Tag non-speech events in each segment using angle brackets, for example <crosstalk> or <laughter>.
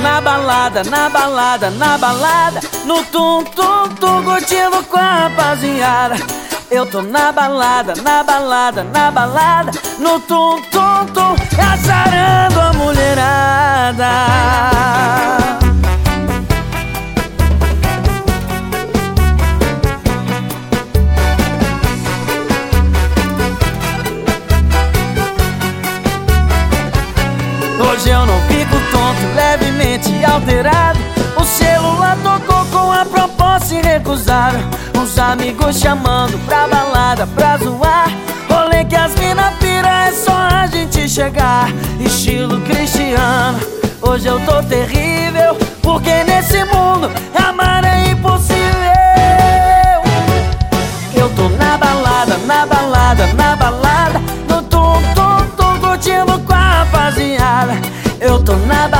na balada, na balada, na balada No tum tum tum curtindo com a rapaziada. Eu tô na balada, na balada, na balada No tum tum tum a mulherada. Hoje eu não tonto, alterado O celular tocou com a proposta irrecusável Uns amigos chamando pra balada, pra zoar. Rolê que as mina pira, é só a gente chegar. Estilo cristiano Hoje eu tô terrível. Porque nesse mundo amar é impossível. Eu tô na balada, na balada, na balada. No tum tum tum curtindo com a rapaziada. Eu tô na balada,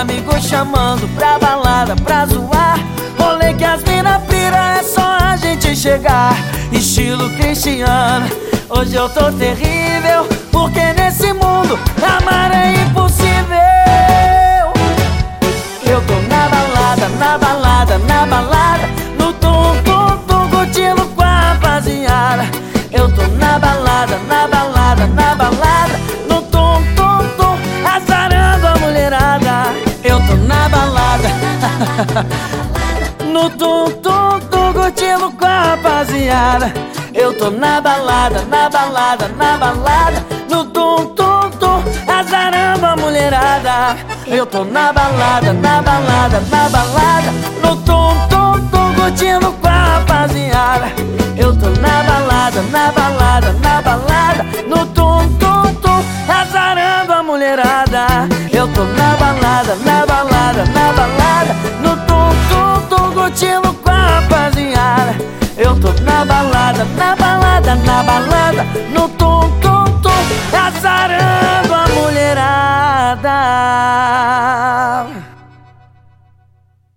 amigos chamando pra balada, pra zoar. Rolê que as mina pira, é só a gente chegar. Estilo cristiano Hoje eu tô terrível Porque nesse mundo amar é impossível <laughs> No tum tum tum curtindo com a rapaziada. Eu tô na balada, na balada, na balada. No tum tum tum azarando a mulherada. Eu tô na balada, na balada, na balada. No tum tum tum curtindo com a rapaziada No